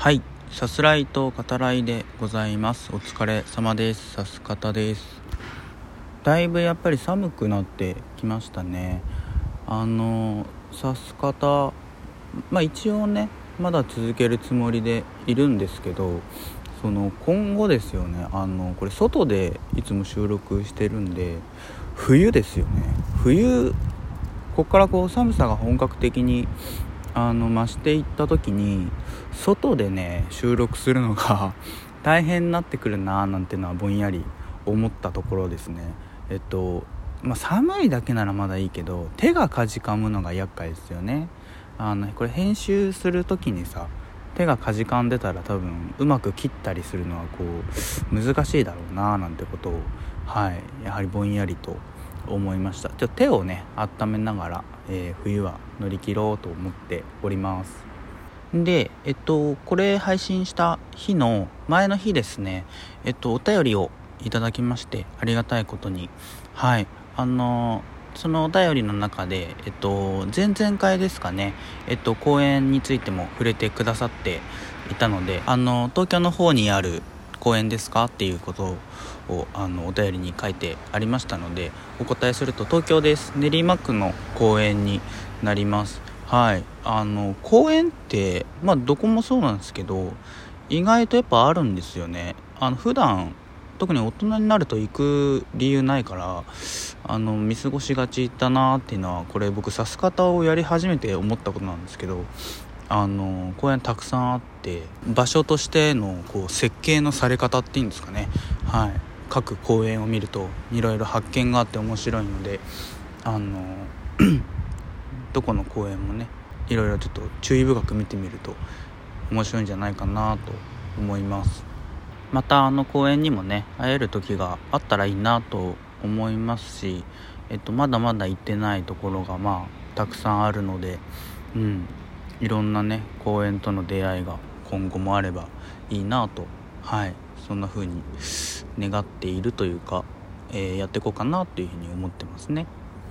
はい。さすらいと語らいでございます。お疲れ様です。さす方です。だいぶやっぱり寒くなってきましたね。あのさす方まあ一応ねまだ続けるつもりでいるんですけどその今後ですよね。あのこれ外でいつも収録してるんで冬ですよね。冬ここからこう寒さが本格的にあの増していった時に外でね収録するのが 大変になってくるなーなんてのはぼんやり思ったところですね。えっとまあ、寒いだけならまだいいけど手がかじかむのが厄介ですよね。あのこれ編集する時にさ手がかじかんでたら多分うまく切ったりするのはこう難しいだろうななんてことをはいやはりぼんやりと思いました。ちょ手をね温めながら、えー、冬は乗り切ろうと思っております。でえっとこれ配信した日の前の日ですね。えっとお便りをいただきましてありがたいことに。はい。あのそのお便りの中で、えっと、前々回ですかね、えっと、公演についても触れてくださっていたので、あの、東京の方にある公園ですか？っていうことをあのお便りに書いてありましたのでお答えすると東京です。練馬区の公園になります。はい。あの公園ってまあどこもそうなんですけど意外とやっぱあるんですよね。あの普段特に大人になると行く理由ないからあの見過ごしがちだなっていうのはこれ僕指す方をやり始めて思ったことなんですけどあの公園たくさんあって場所としてのこう設計のされ方っていうんですかね。はい。各公園を見るといろいろ発見があって面白いのであの どこの公園もねいろいろちょっと注意深く見てみると面白いんじゃないかなと思います。またあの公園にもね会える時があったらいいなと思いますし、えっと、まだまだ行ってないところがまあたくさんあるので、うん、いろんなね公園との出会いが今後もあればいいなと。はい。そんな風に願っているというか、えー、やっていこうかなというふうに思ってますね。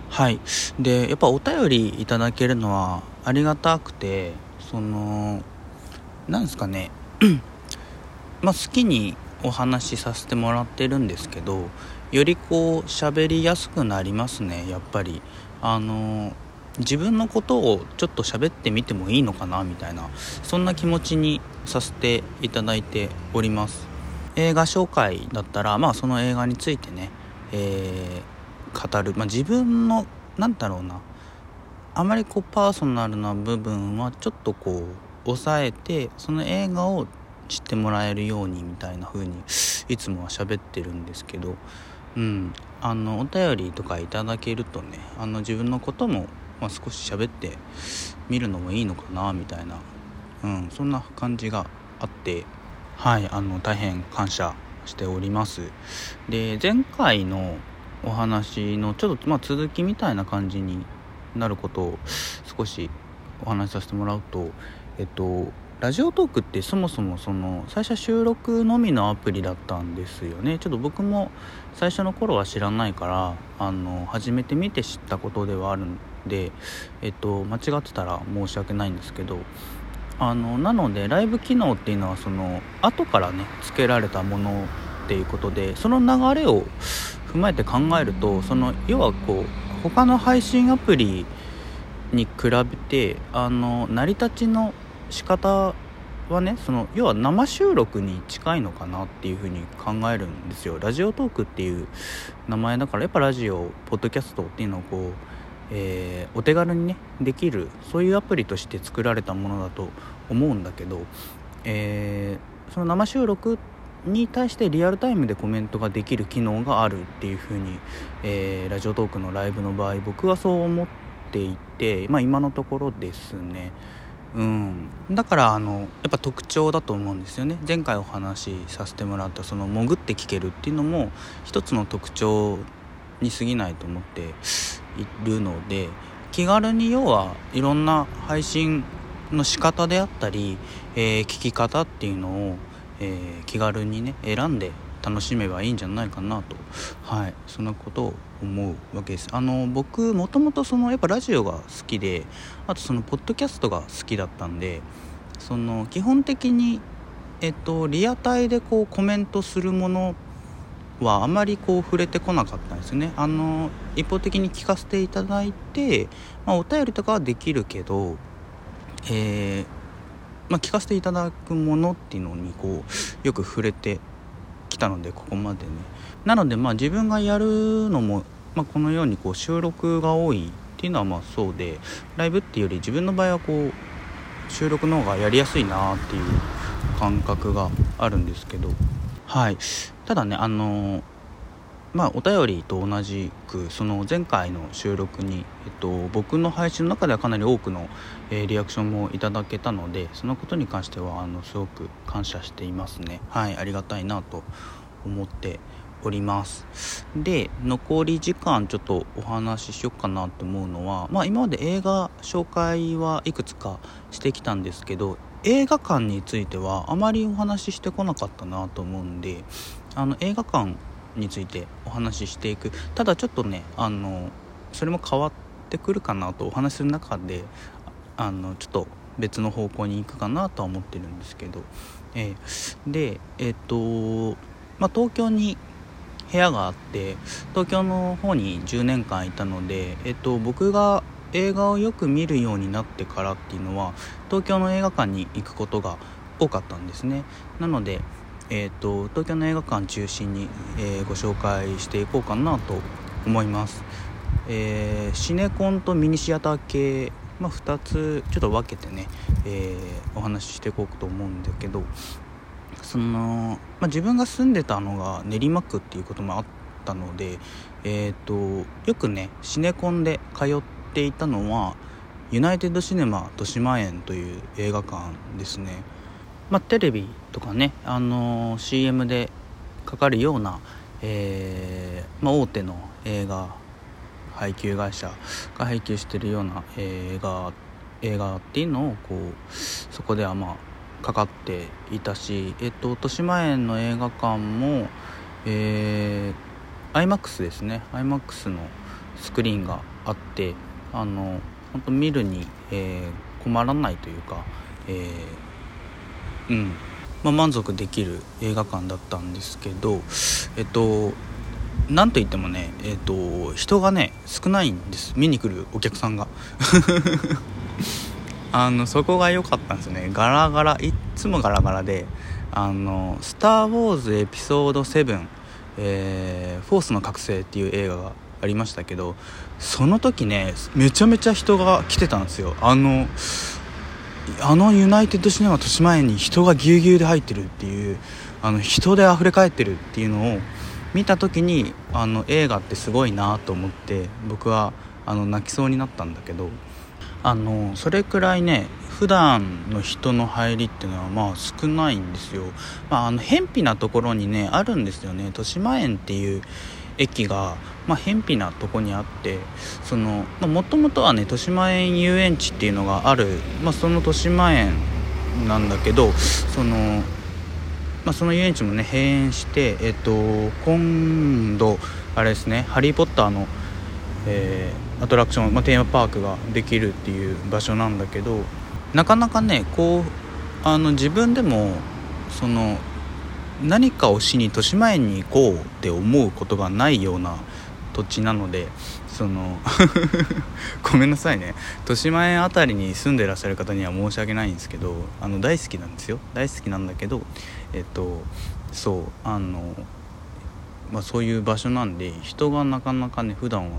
はい。でやっぱお便りいただけるのはありがたくてそのなんですかね。まあ好きにお話しさせてもらってるんですけどよりこう喋りやすくなりますねやっぱり。あの自分のことをちょっと喋ってみてもいいのかなみたいなそんな気持ちにさせていただいております。映画紹介だったらまあその映画についてね、えー、語る、まあ、自分の何だろうな。あまりこうパーソナルな部分はちょっとこう抑えてその映画を知ってもらえるようにみたいな風にいつもは喋ってるんですけど。うん。あのお便りとかいただけるとねあの自分のことも、まあ、少し喋ってみるのもいいのかなみたいな、うん、そんな感じがあってはいあの大変感謝しております。で前回のお話のちょっと、まあ、続きみたいな感じになることを少しお話しさせてもらうとえっとラジオトークってそもそもその最初収録のみのアプリだったんですよね。ちょっと僕も最初の頃は知らないからあの初めて見て知ったことではあるんで、えっと、間違ってたら申し訳ないんですけどあのなのでライブ機能っていうのはその後からね付けられたものっていうことでその流れを踏まえて考えるとその要はこう他の配信アプリに比べてあの成り立ちの仕方はねその要は生収録に近いのかなっていうふうに考えるんですよ。ラジオトークっていう名前だからやっぱラジオポッドキャストっていうのをこう、えー、お手軽にねできるそういうアプリとして作られたものだと思うんだけど、えー、その生収録に対してリアルタイムでコメントができる機能があるっていうふうに、えー、ラジオトークのライブの場合僕はそう思っていて、まあ、今のところですね。うん、だからあのやっぱ特徴だと思うんですよね前回お話しさせてもらったその潜って聞けるっていうのも一つの特徴に過ぎないと思っているので気軽に要はいろんな配信の仕方であったり、えー、聞き方っていうのを、えー、気軽にね選んで楽しめばいいんじゃないかなと。はい。そんなことを思うわけです。あの僕もともとそのやっぱラジオが好きであとそのポッドキャストが好きだったんでその基本的に、えっと、リアタイでこうコメントするものはあまりこう触れてこなかったんですね。あの一方的に聞かせていただいて、まあ、お便りとかはできるけど、えー、まあ、聞かせていただくものっていうのにこうよく触れてきたのでここまでね。なのでまあ自分がやるのも、まあ、このようにこう収録が多いっていうのはまあそうでライブっていうより自分の場合はこう収録の方がやりやすいなっていう感覚があるんですけど。はい。ただねあのまあお便りと同じくその前回の収録に、えっと、僕の配信の中ではかなり多くの、えー、リアクションもいただけたのでそのことに関してはあのすごく感謝していますね。はいありがたいなと思っております。で残り時間ちょっとお話ししようかなと思うのはまあ今まで映画紹介はいくつかしてきたんですけど映画館についてはあまりお話ししてこなかったなと思うんであの映画館についてお話ししていく。ただちょっとねあのそれも変わってくるかなとお話しする中であのちょっと別の方向に行くかなとは思ってるんですけど、えー、でえっ、とまあ、東京に部屋があって東京の方に10年間いたので、えっと、僕が映画をよく見るようになってからっていうのは東京の映画館に行くことが多かったんですね。なので、えーと、東京の映画館中心に、えー、ご紹介していこうかなと思います、えー、シネコンとミニシアター系、まあ、2つちょっと分けてね、えー、お話ししていこうと思うんだけどその、まあ、自分が住んでたのが練馬区っていうこともあったので、えーと、よくねシネコンで通ってっていたのはユナイテッドシネマ豊島園という映画館ですね、まあ、テレビとかね、あのー、CM でかかるような、えー、まあ、大手の映画配給会社が配給してるような映画映画っていうのをこうそこではまあかかっていたし、えっと、豊島園の映画館も、えー、IMAX ですね。IMAX のスクリーンがあってあの本当見るに、えー、困らないというか、えー、うん。まあ、満足できる映画館だったんですけどえっとなんといってもねえっと人がね少ないんです。見に来るお客さんが。あのそこが良かったんですね。ガラガラいつもガラガラであの「スター・ウォーズエピソード7、えー、フォースの覚醒」っていう映画がありましたけどその時ねめちゃめちゃ人が来てたんですよ。あのあのユナイテッドシネマ豊島園に人がぎゅうぎゅうで入ってるっていうあの人で溢れ返ってるっていうのを見た時にあの映画ってすごいなと思って僕はあの泣きそうになったんだけどあのそれくらいね普段の人の入りっていうのはまあ少ないんですよ、まあ、あの偏僻なところにねあるんですよね。豊島園っていう駅が、まあ、偏僻なとこにあってそのもともとはね豊島園遊園地っていうのがある、まあ、その豊島園なんだけどそのまあ、その遊園地もね閉園して、えっと、今度あれですね「ハリー・ポッターの」えーアトラクション、まあ、テーマパークができるっていう場所なんだけどなかなかねこうあの自分でもその何かをしに豊島園に行こうって思うことがないような土地なのでその ごめんなさいね。豊島園辺りに住んでらっしゃる方には申し訳ないんですけどあの大好きなんですよ。大好きなんだけどえっとそうあのまあそういう場所なんで人がなかなかね普段は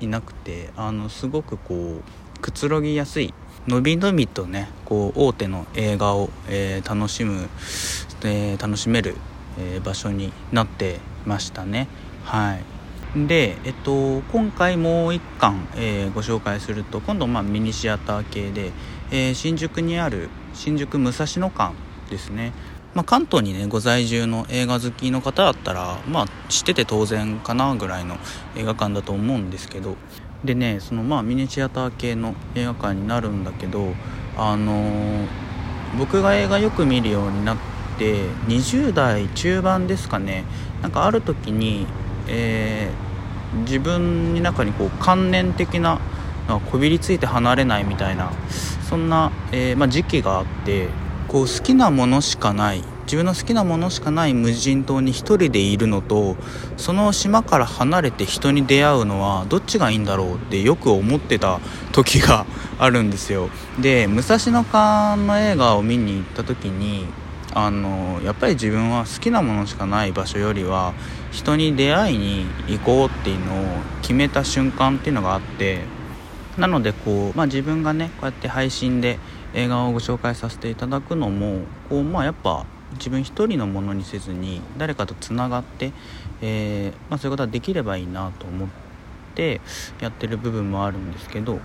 いなくてあのすごくこうくつろぎやすいのびのびとねこう大手の映画を、えー、楽しむ、えー、楽しめる、えー、場所になってましたね。はい。で、えっと、今回もう1巻、えー、ご紹介すると今度まあミニシアター系で、えー、新宿にある新宿武蔵野館ですね。まあ、関東にねご在住の映画好きの方だったらまあ知ってて当然かなぐらいの映画館だと思うんですけどでねそのまあミニシアター系の映画館になるんだけどあのー、僕が映画よく見るようになって20代中盤ですかね。なんかある時に、えー、自分の中にこう観念的なこびりついて離れないみたいなそんな、えー、まあ、時期があってこう好きなものしかない。自分の好きなものしかない無人島に1人でいるのとその島から離れて人に出会うのはどっちがいいんだろうってよく思ってた時があるんですよ。で武蔵野館の映画を見に行った時にあのやっぱり自分は好きなものしかない場所よりは人に出会いに行こうっていうのを決めた瞬間っていうのがあってなのでこう、まあ、自分がねこうやって配信で映画をご紹介させていただくのもこう、まあ、やっぱ自分一人のものにせずに誰かとつながって、えー、まあ、そういうことができればいいなと思ってやってる部分もあるんですけど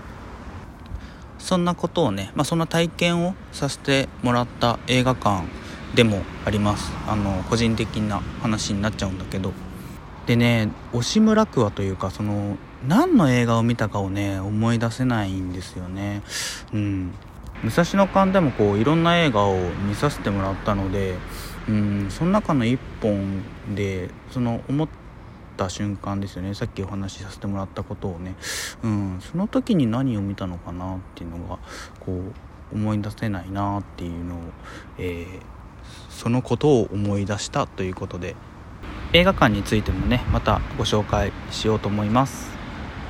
そんなことをね、まあ、そんな体験をさせてもらった映画館でもあります。あの個人的な話になっちゃうんだけど。でね押村区はというかその何の映画を見たかをね思い出せないんですよね。うん。武蔵野館でもこういろんな映画を見させてもらったのでうんその中の1本でその思った瞬間ですよね。さっきお話しさせてもらったことをね、うん、その時に何を見たのかなっていうのがこう思い出せないなっていうのを、えーそのことを思い出したということで映画館についてもねまたご紹介しようと思います。